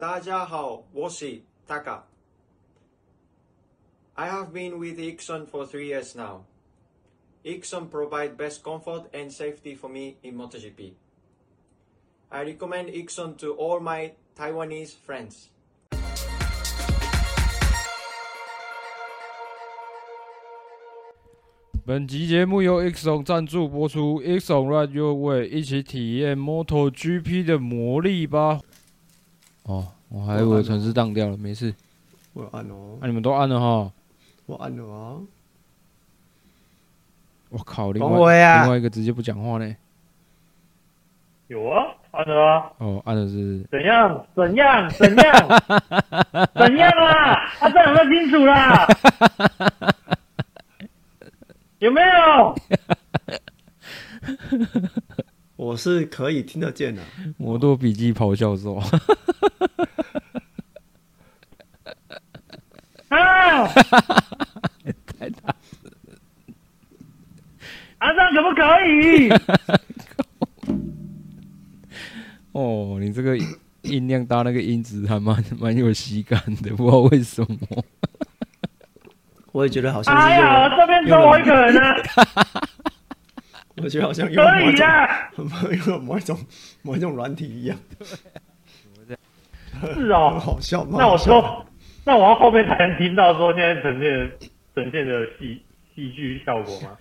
大家好，我是 Taka。I have been with Ixon for three years now. Ixon provide best comfort and safety for me in MotoGP. I recommend Ixon to all my Taiwanese friends. 本集节目由 Ixon 赞助播出，Ixon Ride Your Way，一起体验 MotoGP 的魔力吧。 哦，我还以为城市当掉了，没事。我有按哦。那你们都按了哈？我按了啊。我靠，另外另外一个直接不讲话呢。有啊，按了啊。哦，按的是。怎样？怎样？怎样？怎样啊？他这样说清楚啦。有没有？我是可以听得见的。摩托笔记咆哮说：“啊！太大啊，这样可不可以？哦，你这个音量大，那个音质还蛮蛮有喜感的，不知道为什么。我也觉得好像是。哎呀，这边周围可能呢。我觉得好像用某一种，用某一种某一种软体一样。是哦，很好笑。那我说，那我要后面才能听到说现在呈现呈现的戏戏剧效果吗？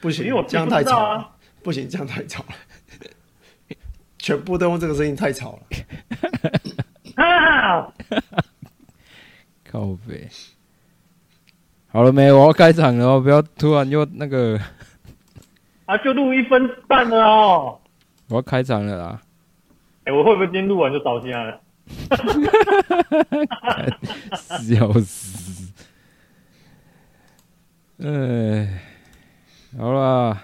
不行，因为我这样太吵了。不行，这样太吵了。全部都用这个声音太吵了。啊！靠北。好了没？我要开场了，不要突然又那个。啊，就录一分半了哦。我要开场了啦。哎、欸，我会不会今天录完就倒下了？笑死！哎，好啦，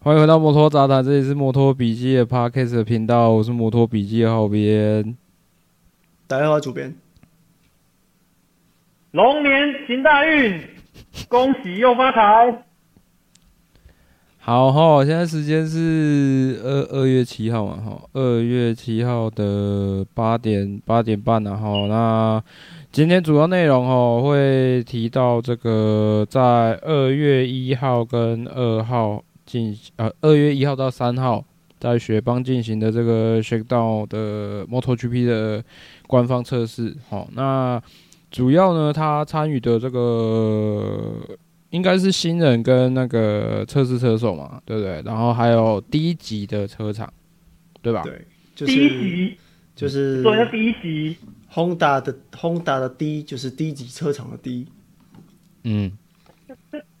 欢迎回到摩托杂谈，这里是摩托笔记的 Podcast 的频道，我是摩托笔记的浩编。大家好，主编。龙年行大运，恭喜又发财！好哈，现在时间是二二月七号嘛哈，二月七号的八点八点半然后那今天主要内容哈会提到这个在二月一号跟二号进呃二月一号到三号在雪邦进行的这个 Shakedown 的 MotoGP 的官方测试，好那。主要呢，他参与的这个应该是新人跟那个测试车手嘛，对不对？然后还有低级的车厂，对吧？对，就是低级，就是说一下低级。Honda 的 Honda 的低就是低级车厂的低。嗯，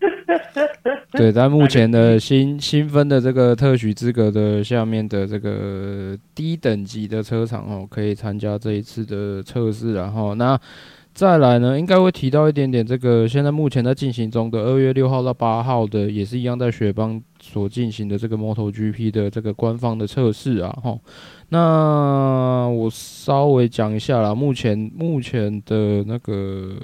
对，在目前的新新分的这个特许资格的下面的这个低等级的车厂哦，可以参加这一次的测试，然后那。再来呢，应该会提到一点点这个，现在目前在进行中的二月六号到八号的，也是一样在雪邦所进行的这个 MotoGP 的这个官方的测试啊，哈。那我稍微讲一下啦，目前目前的那个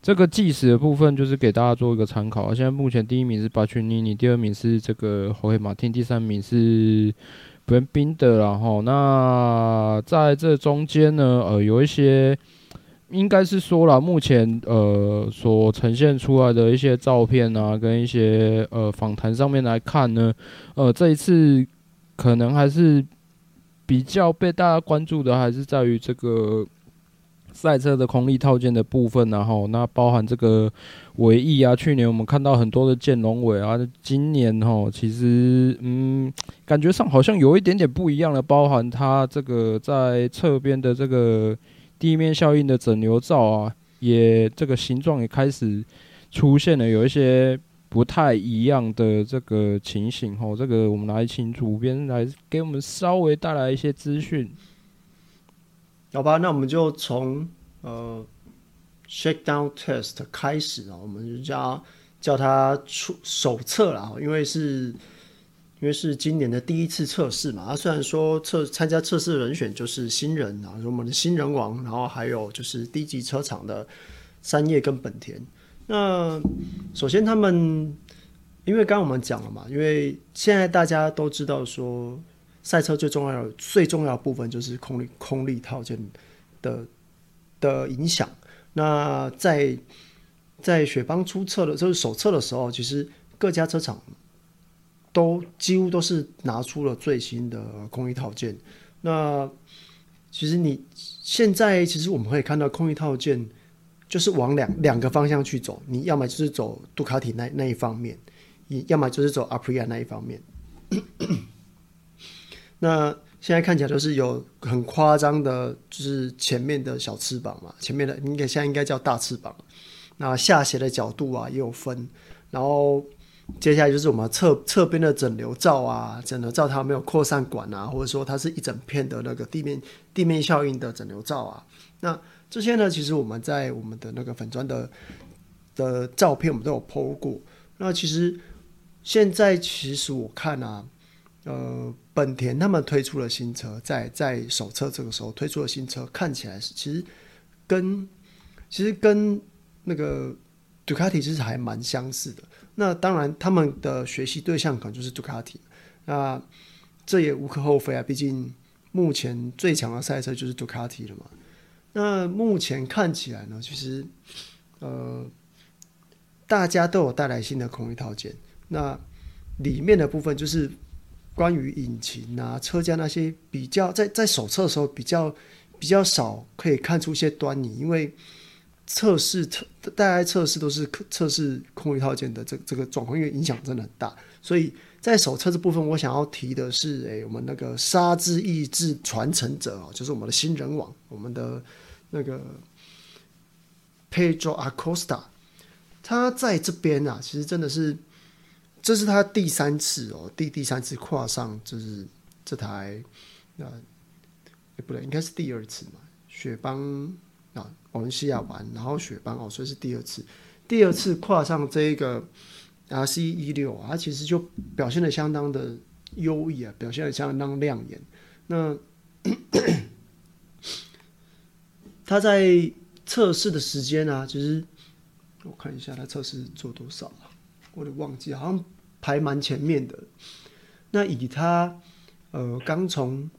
这个计时的部分，就是给大家做一个参考。现在目前第一名是巴群尼尼，第二名是这个侯黑马汀，第三名是布恩宾德，然后那在这中间呢，呃，有一些。应该是说了，目前呃所呈现出来的一些照片啊，跟一些呃访谈上面来看呢，呃这一次可能还是比较被大家关注的，还是在于这个赛车的空力套件的部分，然后那包含这个尾翼啊，去年我们看到很多的剑龙尾啊，今年哈其实嗯感觉上好像有一点点不一样的，包含它这个在侧边的这个。地面效应的整流罩啊，也这个形状也开始出现了，有一些不太一样的这个情形吼。这个我们来请主编来给我们稍微带来一些资讯。好吧，那我们就从呃 Shakedown Test 开始啊，我们就叫叫它出手册了，因为是。因为是今年的第一次测试嘛，他虽然说测参加测试人选就是新人啊，我们的新人王，然后还有就是低级车厂的三叶跟本田。那首先他们，因为刚刚我们讲了嘛，因为现在大家都知道说，赛车最重要的、最重要的部分就是空力空力套件的的影响。那在在雪邦出测的，就是首测的时候，其实各家车厂都几乎都是拿出了最新的空域套件。那其实你现在其实我们可以看到空域套件就是往两两个方向去走，你要么就是走杜卡迪那那一方面，你要么就是走阿普利亚那一方面。那现在看起来就是有很夸张的，就是前面的小翅膀嘛，前面的应该现在应该叫大翅膀。那下斜的角度啊也有分，然后接下来就是我们侧侧边的整流罩啊，整流罩它没有扩散管啊，或者说它是一整片的那个地面地面效应的整流罩啊。那这些呢，其实我们在我们的那个粉砖的的照片我们都有 PO 过。那其实现在其实我看啊，呃，本田他们推出了新车，在在首测这个时候推出了新车，看起来是其实跟其实跟那个杜卡迪其实还蛮相似的。那当然，他们的学习对象可能就是杜卡迪。那这也无可厚非啊，毕竟目前最强的赛车就是杜卡迪了嘛。那目前看起来呢，其实呃，大家都有带来新的空域套件。那里面的部分就是关于引擎啊、车架那些比较，在在手册的时候比较比较少可以看出一些端倪，因为。测试测大家测试都是测试空域套件的这这个状况，因为影响真的很大，所以在手测这部分，我想要提的是，哎，我们那个沙之意志传承者哦，就是我们的新人王，我们的那个 Pedro Acosta，他在这边啊，其实真的是这是他第三次哦，第第三次跨上就是这台，那哎不对，应该是第二次嘛，雪邦。啊，我们西亚玩，然后雪邦哦，所以是第二次，第二次跨上这个 RC 一六啊，它其实就表现的相当的优异啊，表现的相当亮眼。那 他在测试的时间呢、啊，其实我看一下他测试做多少啊，我都忘记，好像排蛮前面的。那以他呃刚从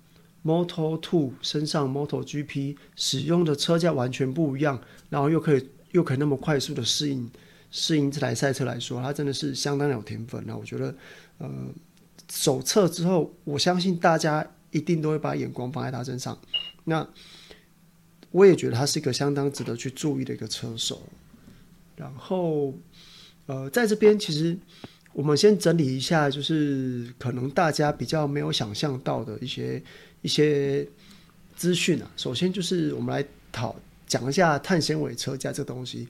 Moto Two 身上 MotoGP 使用的车架完全不一样，然后又可以又可以那么快速的适应适应这台赛车来说，它真的是相当有天分。那我觉得，呃，首测之后，我相信大家一定都会把眼光放在他身上。那我也觉得他是一个相当值得去注意的一个车手。然后，呃，在这边其实我们先整理一下，就是可能大家比较没有想象到的一些。一些资讯啊，首先就是我们来讨讲一下碳纤维车架这个东西。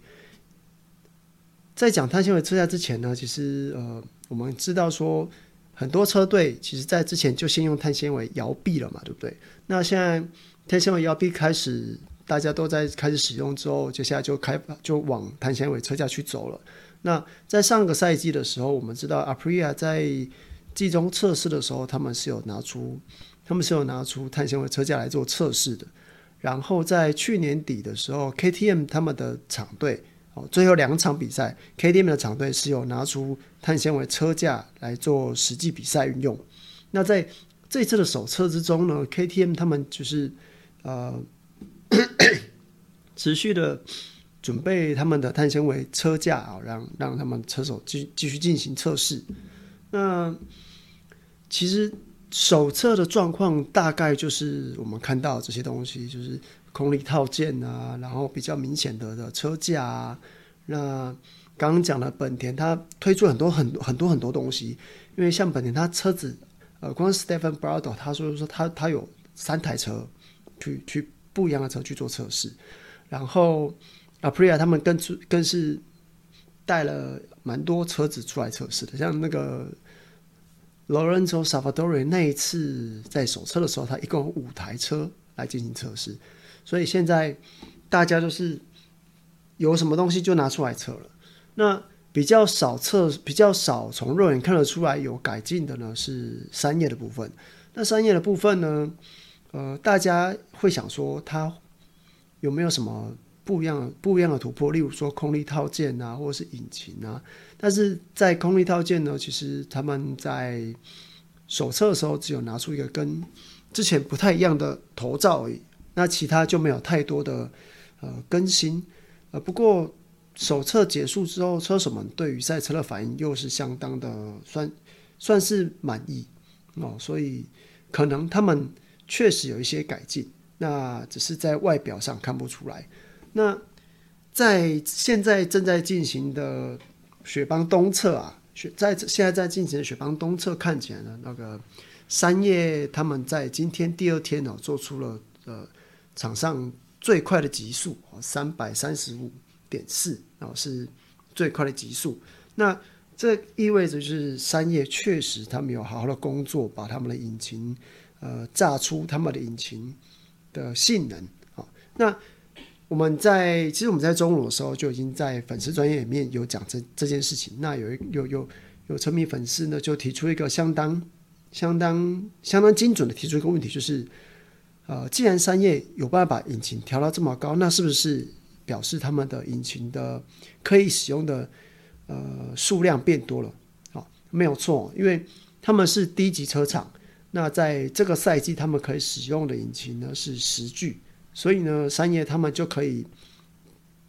在讲碳纤维车架之前呢，其实呃，我们知道说很多车队其实在之前就先用碳纤维摇臂了嘛，对不对？那现在碳纤维摇臂开始大家都在开始使用之后，接下来就开就往碳纤维车架去走了。那在上个赛季的时候，我们知道 Aprilia 在季中测试的时候，他们是有拿出。他们是有拿出碳纤维车架来做测试的，然后在去年底的时候，KTM 他们的厂队哦，最后两场比赛，KTM 的厂队是有拿出碳纤维车架来做实际比赛运用。那在这次的首测之中呢，KTM 他们就是呃 持续的准备他们的碳纤维车架啊，让让他们车手继继续进行测试。那其实。手册的状况大概就是我们看到这些东西，就是空力套件啊，然后比较明显的的车架啊。那刚刚讲了本田，它推出很多很多很多很多东西，因为像本田它车子，呃，光 Stephen Brado 他说说他他有三台车去去不一样的车去做测试，然后 Aprilia 他们更更是带了蛮多车子出来测试的，像那个。Lorenzo Savadori 那一次在首测的时候，他一共有五台车来进行测试，所以现在大家都是有什么东西就拿出来测了。那比较少测，比较少从肉眼看得出来有改进的呢，是三叶的部分。那三叶的部分呢，呃，大家会想说它有没有什么？不一样的不一样的突破，例如说空力套件啊，或者是引擎啊。但是在空力套件呢，其实他们在手册的时候只有拿出一个跟之前不太一样的头罩而已，那其他就没有太多的呃更新。呃，不过手册结束之后，车手们对于赛车的反应又是相当的算算是满意哦，所以可能他们确实有一些改进，那只是在外表上看不出来。那在现在正在进行的雪邦东侧啊，雪在现在在进行的雪邦东侧看起来呢，那个三叶他们在今天第二天呢、哦，做出了呃场上最快的极速哦，三百三十五点四，然后是最快的极速。那这意味着就是三叶确实他们有好好的工作，把他们的引擎呃炸出他们的引擎的性能啊、那我们在其实我们在中午的时候就已经在粉丝专业里面有讲这这件事情。那有一有有有车迷粉丝呢就提出一个相当相当相当精准的提出一个问题，就是呃，既然三叶有办法把引擎调到这么高，那是不是表示他们的引擎的可以使用的呃数量变多了？好，没有错，因为他们是低级车厂，那在这个赛季他们可以使用的引擎呢是十具。所以呢，三叶他们就可以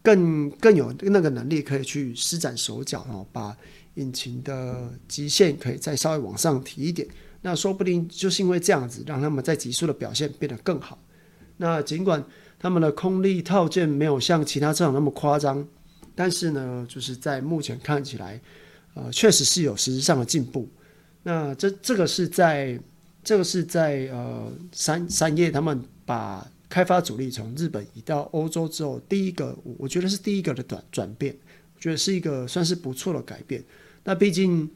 更更有那个能力，可以去施展手脚哦，把引擎的极限可以再稍微往上提一点。那说不定就是因为这样子，让他们在极速的表现变得更好。那尽管他们的空力套件没有像其他车厂那么夸张，但是呢，就是在目前看起来，呃，确实是有实质上的进步。那这这个是在这个是在呃三三叶他们把。开发主力从日本移到欧洲之后，第一个我觉得是第一个的转转变，我觉得是一个算是不错的改变。那毕竟，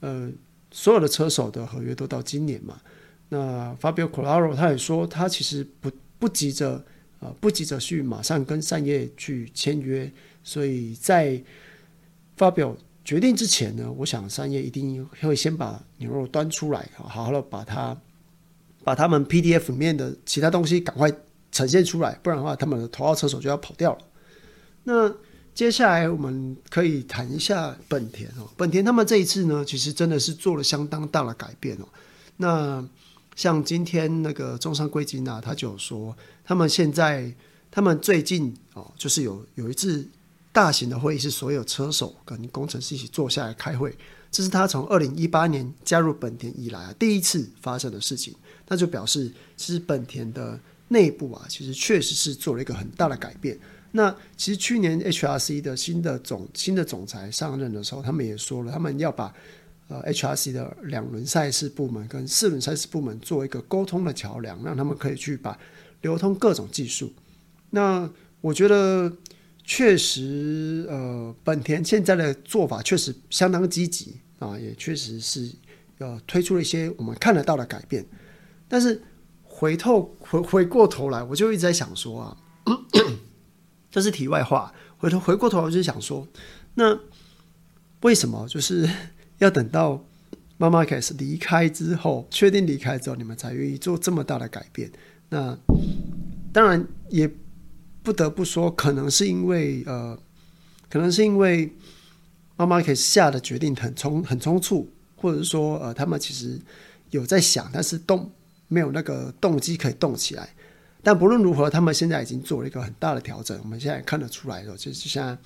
呃，所有的车手的合约都到今年嘛。那 Fabio Quartararo 他也说，他其实不不急着啊、呃，不急着去马上跟三叶去签约。所以在发表决定之前呢，我想三叶一定会先把牛肉端出来，好好的把它把他们 PDF 里面的其他东西赶快。呈现出来，不然的话，他们的头号车手就要跑掉了。那接下来我们可以谈一下本田哦。本田他们这一次呢，其实真的是做了相当大的改变哦。那像今天那个中山贵金啊，他就说，他们现在他们最近哦，就是有有一次大型的会议，是所有车手跟工程师一起坐下来开会，这是他从二零一八年加入本田以来啊第一次发生的事情。那就表示，其实本田的。内部啊，其实确实是做了一个很大的改变。那其实去年 HRC 的新的总新的总裁上任的时候，他们也说了，他们要把呃 HRC 的两轮赛事部门跟四轮赛事部门做一个沟通的桥梁，让他们可以去把流通各种技术。那我觉得确实，呃，本田现在的做法确实相当积极啊，也确实是呃推出了一些我们看得到的改变，但是。回头回回过头来，我就一直在想说啊，这是题外话。回头回过头来，我就想说，那为什么就是 要等到妈妈开始离开之后，确定离开之后，你们才愿意做这么大的改变？那当然也不得不说，可能是因为呃，可能是因为妈妈开始下的决定很冲很冲促，或者是说呃，他们其实有在想，但是都。没有那个动机可以动起来，但不论如何，他们现在已经做了一个很大的调整。我们现在看得出来了，就是现在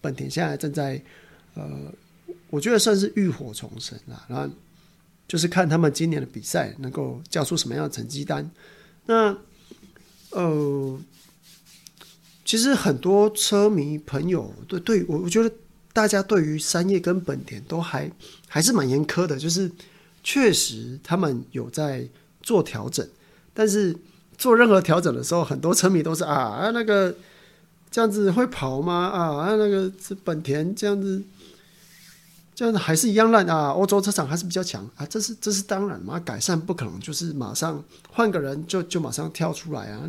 本田现在正在，呃，我觉得算是浴火重生了。然后就是看他们今年的比赛能够交出什么样的成绩单。那呃，其实很多车迷朋友对对我，我觉得大家对于三叶跟本田都还还是蛮严苛的，就是确实他们有在。做调整，但是做任何调整的时候，很多车迷都是啊啊那个这样子会跑吗？啊啊那个是本田这样子，这样子还是一样烂啊！欧洲车厂还是比较强啊！这是这是当然嘛，改善不可能就是马上换个人就就马上跳出来啊，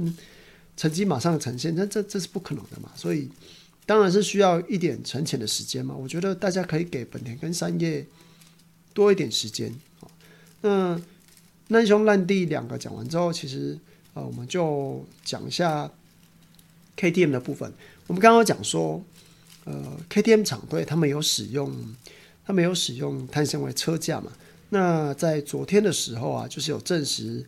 成绩马上呈现，那这这是不可能的嘛！所以当然是需要一点沉潜的时间嘛。我觉得大家可以给本田跟三叶多一点时间，那。难兄难弟两个讲完之后，其实呃，我们就讲一下 KTM 的部分。我们刚刚讲说，呃，KTM 厂队他们有使用，他们有使用碳纤维车架嘛？那在昨天的时候啊，就是有证实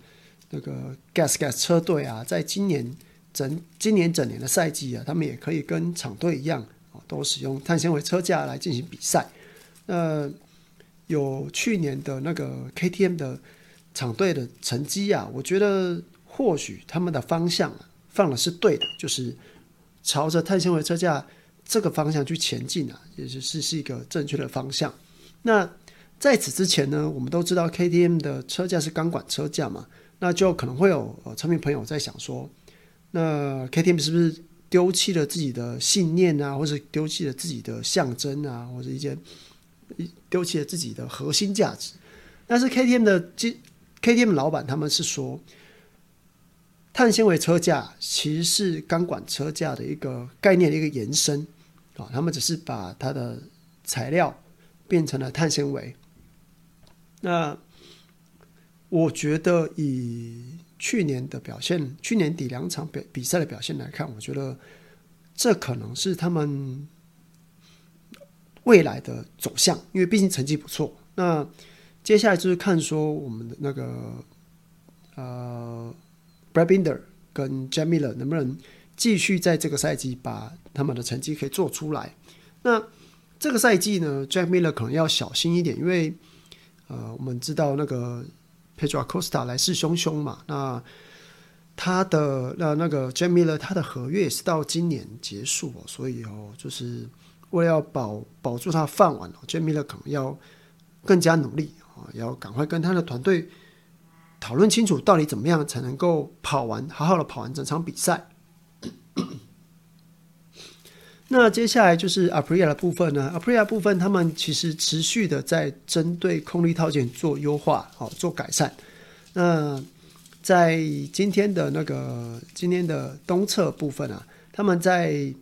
那个 Gas Gas 车队啊，在今年整今年整年的赛季啊，他们也可以跟厂队一样啊都使用碳纤维车架来进行比赛。那有去年的那个 KTM 的厂队的成绩啊，我觉得或许他们的方向放的是对的，就是朝着碳纤维车架这个方向去前进啊，也就是是一个正确的方向。那在此之前呢，我们都知道 KTM 的车架是钢管车架嘛，那就可能会有呃车迷朋友在想说，那 KTM 是不是丢弃了自己的信念啊，或者丢弃了自己的象征啊，或者一些。丢弃了自己的核心价值，但是 KTM 的 KTM 老板他们是说，碳纤维车架其实是钢管车架的一个概念的一个延伸啊，他们只是把它的材料变成了碳纤维。那我觉得以去年的表现，去年底两场比比赛的表现来看，我觉得这可能是他们。未来的走向，因为毕竟成绩不错。那接下来就是看说我们的那个呃，Brad Binder 跟 Jamila 能不能继续在这个赛季把他们的成绩可以做出来。那这个赛季呢，Jamila 可能要小心一点，因为呃，我们知道那个 Pedro Acosta 来势汹汹嘛。那他的那那个 Jamila 他的合约也是到今年结束哦，所以哦，就是。为了要保保住他的饭碗哦，Jack Miller 可能要更加努力要赶快跟他的团队讨论清楚，到底怎么样才能够跑完，好好的跑完整场比赛。那接下来就是 Aprilia 的部分呢，Aprilia 部分他们其实持续的在针对空力套件做优化，好做改善。那在今天的那个今天的东侧部分啊，他们在。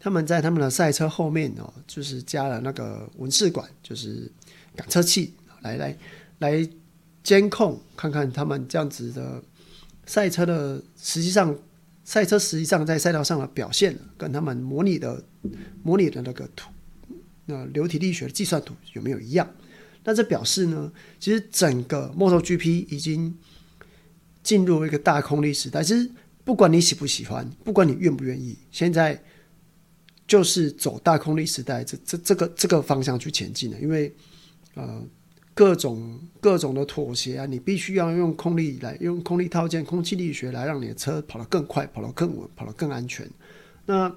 他们在他们的赛车后面哦，就是加了那个文试管，就是感测器，来来来监控，看看他们这样子的赛车的实际上赛车实际上在赛道上的表现，跟他们模拟的模拟的那个图，那流体力学的计算图有没有一样？那这表示呢，其实整个 MotoGP 已经进入一个大空力时代。其实不管你喜不喜欢，不管你愿不愿意，现在。就是走大空力时代，这这这个这个方向去前进的，因为呃各种各种的妥协啊，你必须要用空力来用空力套件、空气力学来让你的车跑得更快、跑得更稳、跑得更安全。那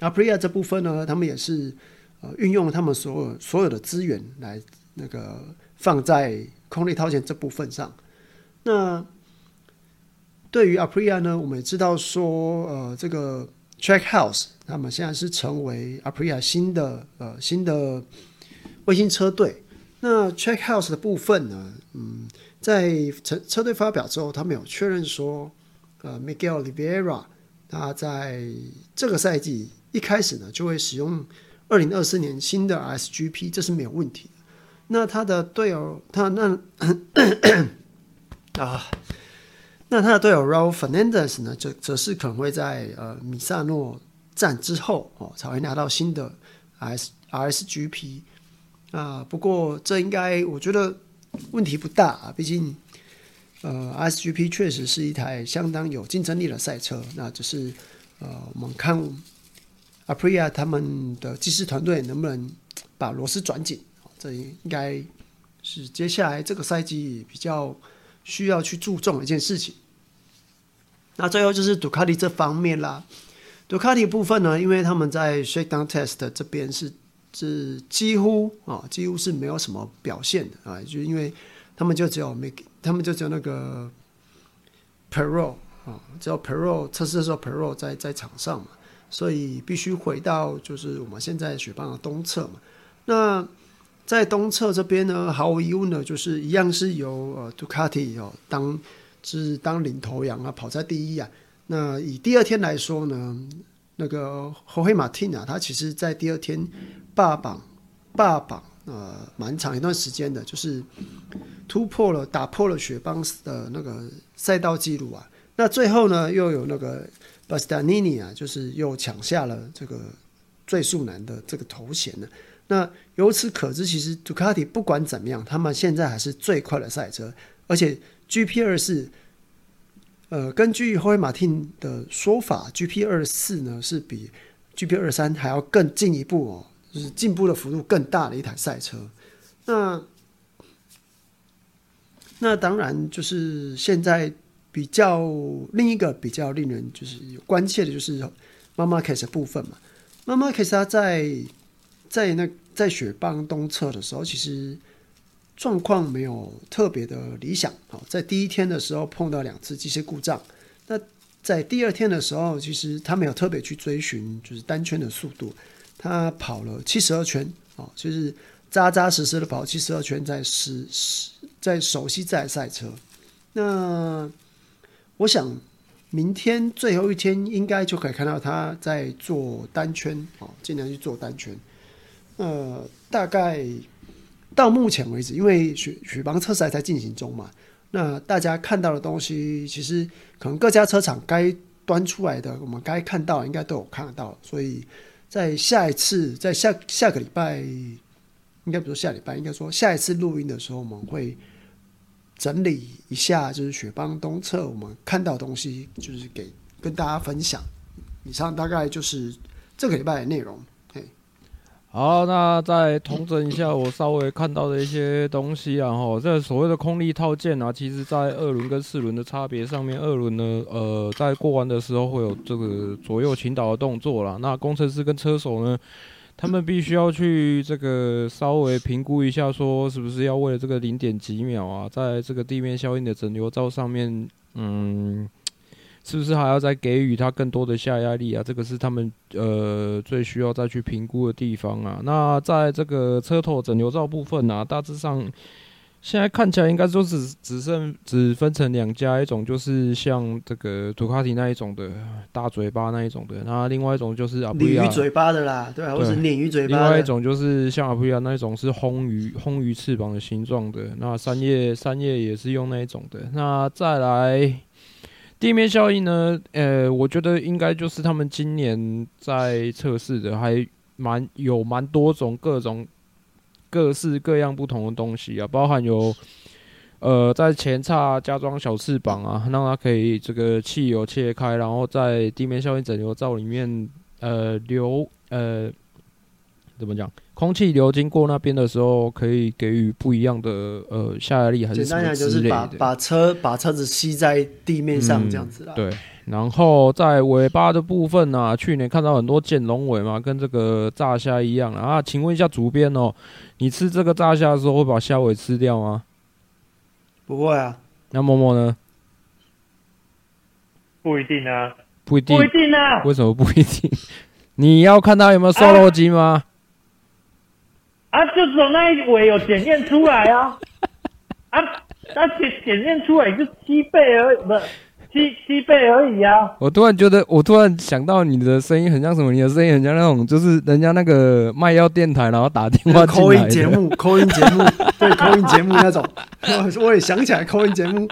Aprilia 这部分呢，他们也是呃运用他们所有所有的资源来那个放在空力套件这部分上。那对于 Aprilia 呢，我们也知道说呃这个。Trackhouse，他们现在是成为 Aprilia 新的呃新的卫星车队。那 Checkhouse 的部分呢，嗯，在车车队发表之后，他们有确认说，呃，Miguel Libera 他在这个赛季一开始呢就会使用二零二四年新的 SGP，这是没有问题的。那他的队友，他那 啊。那他的队友 Raul Fernandez 呢，则则是可能会在呃米萨诺站之后哦，才会拿到新的 S RSGP 啊。不过这应该我觉得问题不大啊，毕竟呃，SGP 确实是一台相当有竞争力的赛车。那只是呃我们看 Aprilia 他们的技师团队能不能把螺丝转紧，这应该是接下来这个赛季比较。需要去注重一件事情。那最后就是杜卡迪这方面啦。杜卡迪部分呢，因为他们在 Shakedown Test 这边是是几乎啊几乎是没有什么表现的啊，就因为他们就只有 make，他们就只有那个 Palou 啊，只有 Palou 测试的时候 Palou 在在场上嘛，所以必须回到就是我们现在雪邦的东侧嘛。那在东侧这边呢，毫无疑问的，就是一样是由呃杜卡迪哦当是当领头羊啊，跑在第一啊。那以第二天来说呢，那个霍黑马汀啊，他其实在第二天霸榜霸榜呃蛮长一段时间的，就是突破了打破了雪邦的那个赛道记录啊。那最后呢，又有那个巴斯达尼尼啊，就是又抢下了这个最速男的这个头衔呢。那由此可知，其实杜卡迪不管怎么样，他们现在还是最快的赛车，而且 GP 二四，呃，根据霍伊马汀的说法，GP 二四呢是比 GP 二三还要更进一步哦，就是进步的幅度更大的一台赛车。那那当然就是现在比较另一个比较令人就是有关切的，就是马马卡斯的部分嘛。马马卡斯他在在那在雪邦东侧的时候，其实状况没有特别的理想。好，在第一天的时候碰到两次机械故障。那在第二天的时候，其实他没有特别去追寻就是单圈的速度，他跑了七十二圈啊，就是扎扎实实的跑七十二圈，在实实在熟悉在赛车。那我想明天最后一天应该就可以看到他在做单圈啊，尽量去做单圈。呃，大概到目前为止，因为雪雪邦测试还在进行中嘛，那大家看到的东西，其实可能各家车厂该端出来的，我们该看到应该都有看得到，所以在下一次，在下下个礼拜，应该不说下礼拜，应该说下一次录音的时候，我们会整理一下，就是雪邦东侧我们看到东西，就是给跟大家分享。以上大概就是这个礼拜的内容。好，那再统整一下我稍微看到的一些东西啊，哈，这所谓的空力套件啊，其实在二轮跟四轮的差别上面，二轮呢，呃，在过弯的时候会有这个左右倾倒的动作啦。那工程师跟车手呢，他们必须要去这个稍微评估一下，说是不是要为了这个零点几秒啊，在这个地面效应的整流罩上面，嗯。是不是还要再给予他更多的下压力啊？这个是他们呃最需要再去评估的地方啊。那在这个车头整流罩部分啊，大致上现在看起来应该就是只剩只分成两家，一种就是像这个杜卡迪那一种的大嘴巴那一种的，那另外一种就是鲤鱼嘴巴的啦，对，或是鲶鱼嘴巴。另外一种就是像阿普利亚那一种是魟鱼魟鱼翅膀的形状的，那三叶三叶也是用那一种的。那再来。地面效应呢？呃，我觉得应该就是他们今年在测试的，还蛮有蛮多种各种各式各样不同的东西啊，包含有呃在前叉加装小翅膀啊，让它可以这个气流切开，然后在地面效应整流罩里面呃流呃怎么讲？空气流经过那边的时候，可以给予不一样的呃下压力，还是什么之类的。简单讲就是把把车把车子吸在地面上这样子啦。嗯、对，然后在尾巴的部分呢、啊，去年看到很多剑龙尾嘛，跟这个炸虾一样啊。请问一下主编哦，你吃这个炸虾的时候会把虾尾吃掉吗？不会啊。那默默呢？不一定啊。不一定。不一定啊。为什么不一定？你要看他有没有瘦肉精吗？啊啊，就只有那一尾有检验出来啊！啊，那检检验出来就七倍而已，不是七七倍而已啊！我突然觉得，我突然想到你的声音很像什么？你的声音很像那种，就是人家那个卖药电台，然后打电话进来的节目，扣音节目，对，扣音节目那种。我也想起来扣音节目。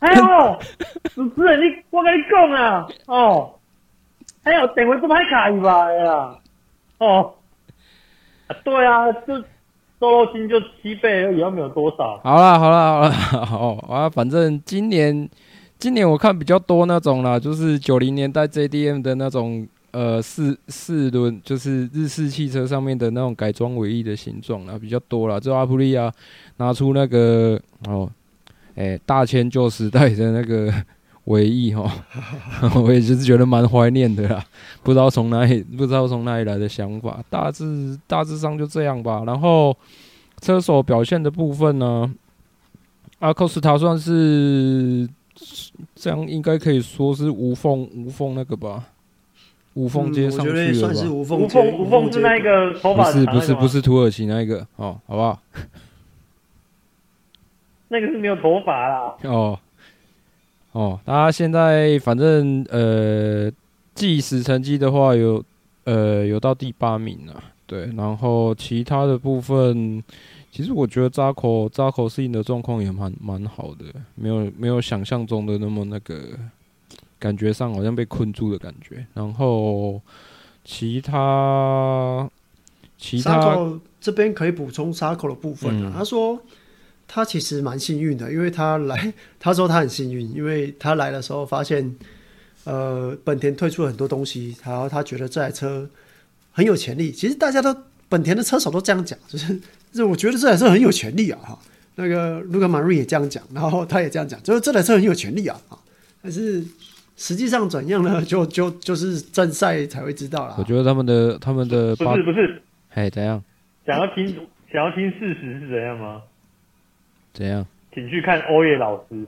还有，主持人，你我跟你讲啊，哦，还有电话都歹卡一吧呀，哦。啊，对啊，就瘦肉精就七倍而已，又没有多少。好了，好了，好了，好啊，反正今年，今年我看比较多那种啦，就是九零年代 JDM 的那种，呃，四四轮，就是日式汽车上面的那种改装尾翼的形状啦，比较多啦。就阿普利亚拿出那个哦，哎、大千旧时代的那个。尾翼哈，我也就是觉得蛮怀念的啦，不知道从哪里，不知道从哪里来的想法，大致大致上就这样吧。然后车手表现的部分呢，阿科斯塔算是这样，应该可以说是无缝无缝那个吧，无缝接上去了吧？嗯、算是无缝无缝无缝是那个头发？不是不是不是土耳其那一个哦，好不好？那个是没有头发啦。哦。哦，他现在反正呃计时成绩的话有呃有到第八名了，对，然后其他的部分，其实我觉得扎口扎口适应的状况也蛮蛮好的，没有没有想象中的那么那个感觉上好像被困住的感觉，然后其他其他这边可以补充沙口的部分啊。嗯、他说他其实蛮幸运的，因为他来，他说他很幸运，因为他来的时候发现，呃，本田推出了很多东西，然后他觉得这台车很有潜力。其实大家都本田的车手都这样讲，就是，就是我觉得这台车很有潜力啊，哈。那个卢卡马瑞也这样讲，然后他也这样讲，就是这台车很有潜力啊，啊，但是实际上怎样呢？就就就是正赛才会知道了。我觉得他们的他们的不是不是，哎，怎样？想要听想要听事实是怎样吗？怎样？请去看欧叶老师。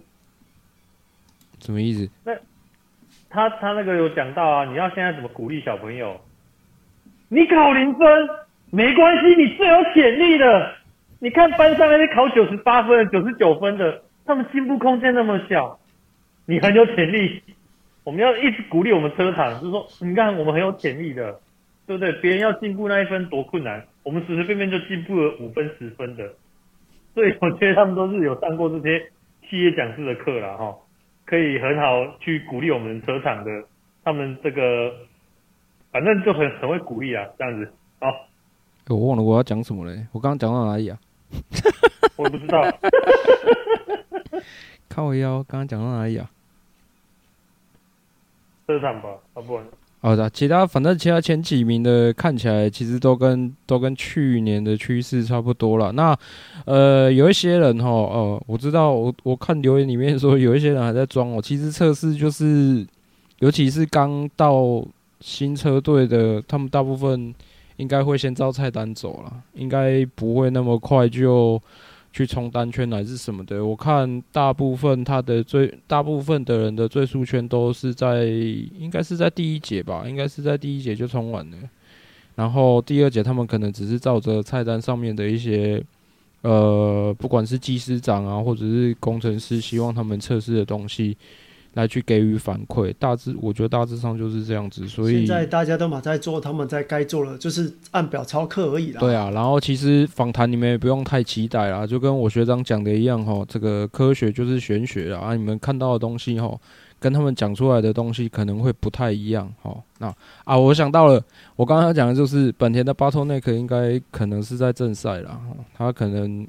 什么意思？那他他那个有讲到啊，你要现在怎么鼓励小朋友？你考零分没关系，你最有潜力的。你看班上那些考九十八分的、九十九分的，他们进步空间那么小，你很有潜力。我们要一直鼓励我们车厂，就是说，你看我们很有潜力的，对不对？别人要进步那一分多困难，我们随随便便就进步了五分、十分的。所以我觉得他们都是有上过这些企业讲师的课了哈，可以很好去鼓励我们车厂的，他们这个反正就很很会鼓励啊，这样子。好，我忘了我要讲什么嘞？我刚刚讲到哪里啊？我也不知道。靠腰，刚刚讲到哪里啊？车厂吧，啊不。好的，其他反正其他前几名的看起来其实都跟都跟去年的趋势差不多了。那呃，有一些人哈，呃，我知道我我看留言里面说有一些人还在装哦。其实测试就是，尤其是刚到新车队的，他们大部分。应该会先照菜单走了，应该不会那么快就去冲单圈还是什么的。我看大部分他的最大部分的人的最速圈都是在，应该是在第一节吧，应该是在第一节就冲完了。然后第二节他们可能只是照着菜单上面的一些，呃，不管是技师长啊，或者是工程师希望他们测试的东西。来去给予反馈，大致我觉得大致上就是这样子，所以现在大家都嘛在做他们在该做的，就是按表操课而已啦。对啊，然后其实访谈你们也不用太期待啦，就跟我学长讲的一样哈，这个科学就是玄学啊，你们看到的东西哈，跟他们讲出来的东西可能会不太一样哈。那啊，我想到了，我刚刚讲的就是本田的 Bottleneck 应该可能是在正赛啦，他可能。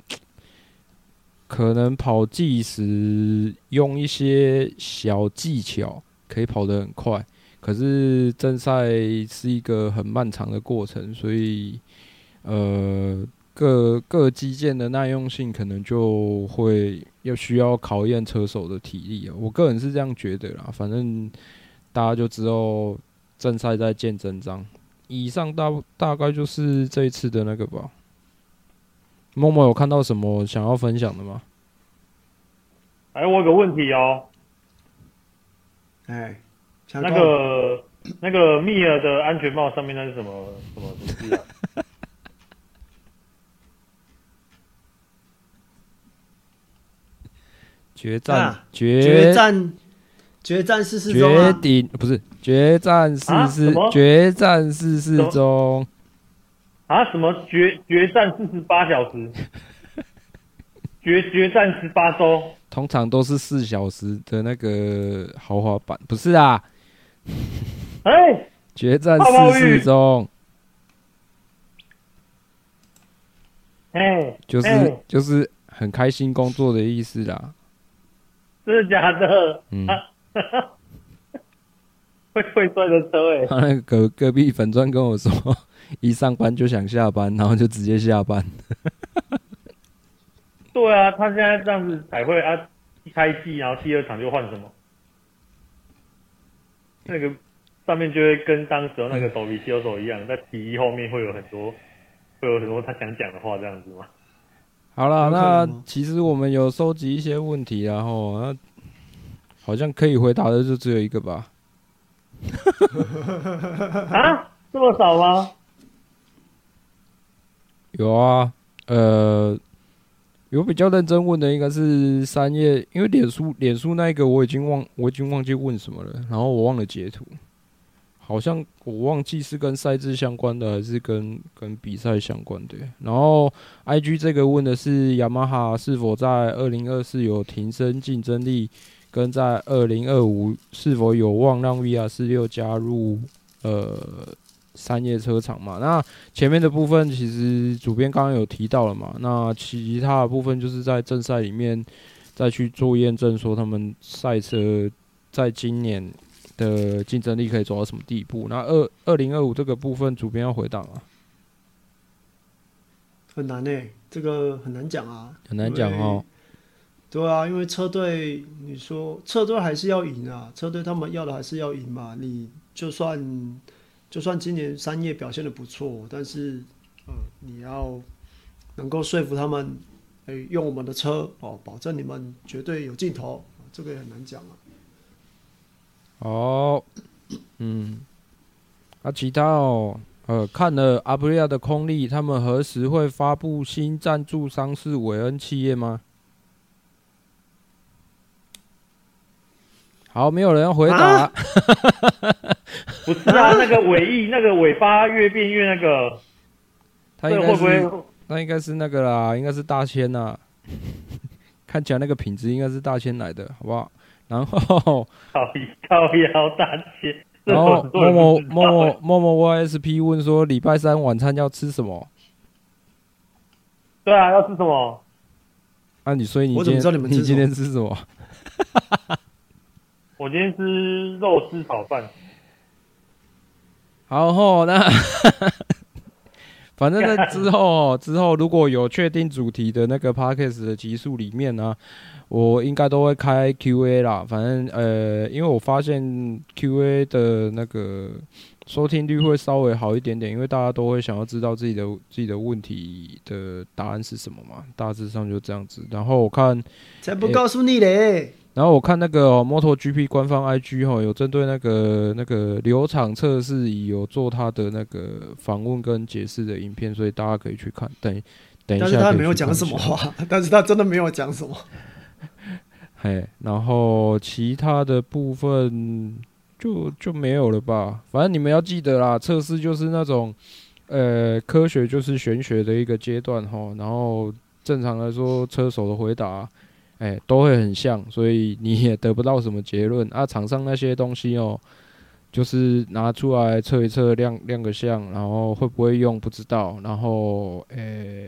可能跑计时用一些小技巧可以跑得很快，可是正赛是一个很漫长的过程，所以呃各各机件的耐用性可能就会要需要考验车手的体力啊。我个人是这样觉得啦，反正大家就知道正赛在见真章。以上大大概就是这一次的那个吧。默默有看到什么想要分享的吗？哎，我有个问题哦。哎，那个那个密尔的安全帽上面那是什么什么东西啊？决战，啊、决决战，决战四四中啊！决顶不是决战四四，啊、决战四四中。啊？什么决决战四十八小时？决决战十八周？通常都是四小时的那个豪华版，不是啊？哎、欸，决战四四中。哎、欸，就是、欸、就是很开心工作的意思啦。真的假的？嗯。会会摔的车哎、欸！他那个隔隔壁粉砖跟我说。一上班就想下班，然后就直接下班。对啊，他现在这样子才会啊，一开季，然后第二场就换什么？那个上面就会跟当时那个斗皮修手一样，在体育后面会有很多，会有很多他想讲的话，这样子吗？好了，那其实我们有收集一些问题，然后那好像可以回答的就只有一个吧？啊，这么少吗？有啊，呃，有比较认真问的应该是三叶，因为脸书脸书那一个我已经忘我已经忘记问什么了，然后我忘了截图，好像我忘记是跟赛制相关的还是跟跟比赛相关的。然后 IG 这个问的是雅马哈是否在二零二四有提升竞争力，跟在二零二五是否有望让 VR 四六加入呃三叶车厂嘛。那前面的部分其实主编刚刚有提到了嘛。那其他的部分就是在正赛里面再去做验证，说他们赛车在今年的竞争力可以走到什么地步。那二二零二五这个部分，主编要回答吗？很难诶、欸，这个很难讲啊，很难讲哦。对啊，因为车队，你说车队还是要赢啊，车队他们要的还是要赢嘛。你就算就算今年三叶表现的不错，但是，呃，你要能够说服他们，哎，用我们的车哦，保证你们绝对有镜头，这个也很难讲啊。哦，嗯，啊，其他哦，呃，看了阿布利亚的空力，他们何时会发布新赞助商是韦恩企业吗？好，没有人要回答。啊、不是啊，那个尾翼，那个尾巴越变越那个，他应该是，那应该是那个啦，应该是大千呐。看起来那个品质应该是大千来的，好不好？然后，靠靠腰大千。然后，默默默默默默 YSP 问说，礼拜三晚餐要吃什么？对啊，要吃什么？啊，你所以你今天你今天吃什么？我今天吃肉丝炒饭。好吼，那 反正在 之后之后如果有确定主题的那个 podcast 的集数里面呢、啊，我应该都会开 Q&A 啦。反正呃，因为我发现 Q&A 的那个收听率会稍微好一点点，因为大家都会想要知道自己的自己的问题的答案是什么嘛。大致上就这样子。然后我看才不告诉你嘞。欸然后我看那个摩托 GP 官方 IG 哈，有针对那个那个流场测试有做他的那个访问跟解释的影片，所以大家可以去看。等等一下，但是他没有讲什么话，但是他真的没有讲什么。嘿，然后其他的部分就就没有了吧？反正你们要记得啦，测试就是那种呃，科学就是玄学的一个阶段哈。然后正常来说，车手的回答。哎、都会很像，所以你也得不到什么结论 啊。场上那些东西哦，就是拿出来测一测，亮亮个相，然后会不会用不知道。然后，哎、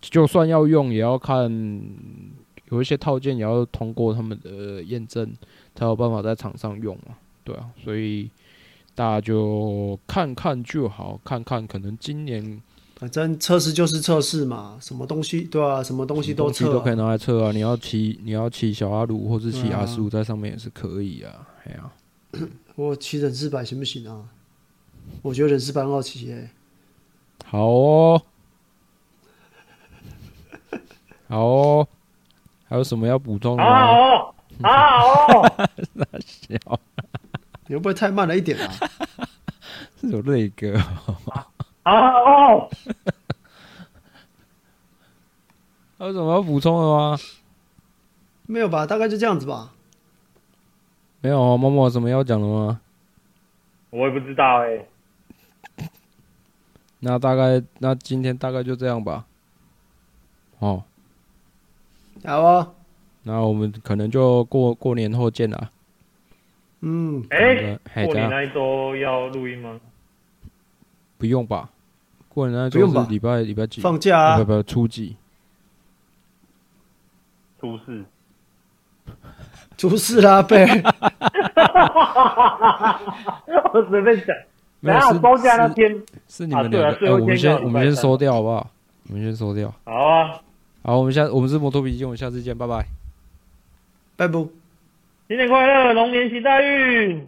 就算要用，也要看有一些套件也要通过他们的验证，才有办法在场上用嘛。对啊，所以大家就看看就好，看看可能今年。反正测试就是测试嘛，什么东西对啊，什么东西都测、啊，都可以拿来测啊。你要骑，你要骑小阿鲁或者骑阿苏在上面也是可以啊。哎呀、啊，我骑人四百行不行啊？我觉得人四百很好骑耶。好哦，好哦，还有什么要补充的吗？好哦，好哦，那小，你会不会太慢了一点啊？是有那个。啊哦！还有什么要补充的吗？没有吧，大概就这样子吧。没有啊，默默什么要讲的吗？我也不知道哎、欸。那大概，那今天大概就这样吧。哦，好哦。那我们可能就过过年后见了。嗯。哎、欸，过年那一周要录音吗？不用吧。过年那周是礼拜礼拜几？放假啊？不不，初几？初四。初四啦，贝。我随便讲。没有放假那天是你们两个。我们先我们先收掉好不好？我们先收掉。好啊。好，我们下我们是摩托笔记，我们下次见，拜拜。拜拜。新年快乐，龙年行大运。